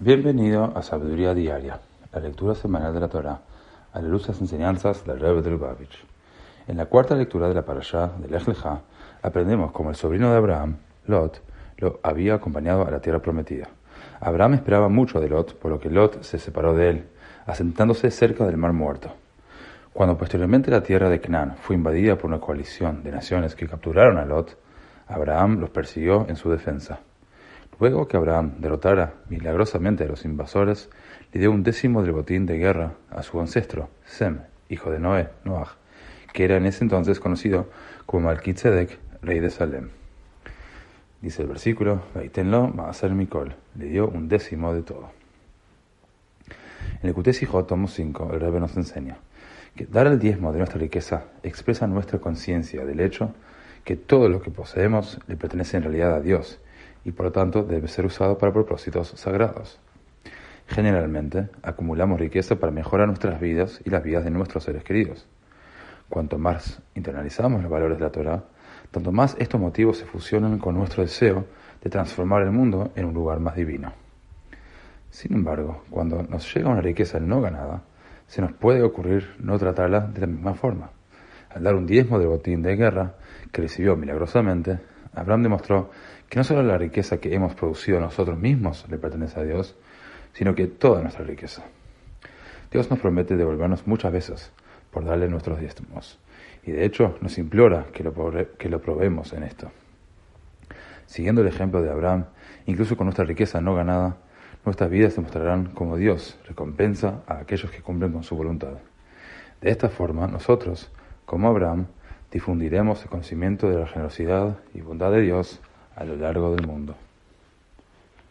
Bienvenido a Sabiduría Diaria, la lectura semanal de la Torah, a la luz de las enseñanzas del Rebbe de Lubavitch. En la cuarta lectura de la parashá de Lech aprendemos cómo el sobrino de Abraham, Lot, lo había acompañado a la tierra prometida. Abraham esperaba mucho de Lot, por lo que Lot se separó de él, asentándose cerca del mar muerto. Cuando posteriormente la tierra de Canaán fue invadida por una coalición de naciones que capturaron a Lot, Abraham los persiguió en su defensa. Luego que Abraham derrotara milagrosamente a los invasores, le dio un décimo del botín de guerra a su ancestro, Sem, hijo de Noé, Noach, que era en ese entonces conocido como Malkitzedek, rey de Salem. Dice el versículo, Vaitenlo Maaser Mikol, le dio un décimo de todo. En el Kutesijot, tomo 5, el Rebbe nos enseña que dar el diezmo de nuestra riqueza expresa nuestra conciencia del hecho que todo lo que poseemos le pertenece en realidad a Dios y por lo tanto debe ser usado para propósitos sagrados. Generalmente, acumulamos riqueza para mejorar nuestras vidas y las vidas de nuestros seres queridos. Cuanto más internalizamos los valores de la Torah, tanto más estos motivos se fusionan con nuestro deseo de transformar el mundo en un lugar más divino. Sin embargo, cuando nos llega una riqueza no ganada, se nos puede ocurrir no tratarla de la misma forma. Al dar un diezmo del botín de guerra que recibió milagrosamente, Abraham demostró que no solo la riqueza que hemos producido nosotros mismos le pertenece a Dios, sino que toda nuestra riqueza. Dios nos promete devolvernos muchas veces por darle nuestros diezmos, y de hecho nos implora que lo, que lo probemos en esto. Siguiendo el ejemplo de Abraham, incluso con nuestra riqueza no ganada, nuestras vidas demostrarán cómo Dios recompensa a aquellos que cumplen con su voluntad. De esta forma, nosotros, como Abraham, difundiremos el conocimiento de la generosidad y bondad de Dios a lo largo del mundo.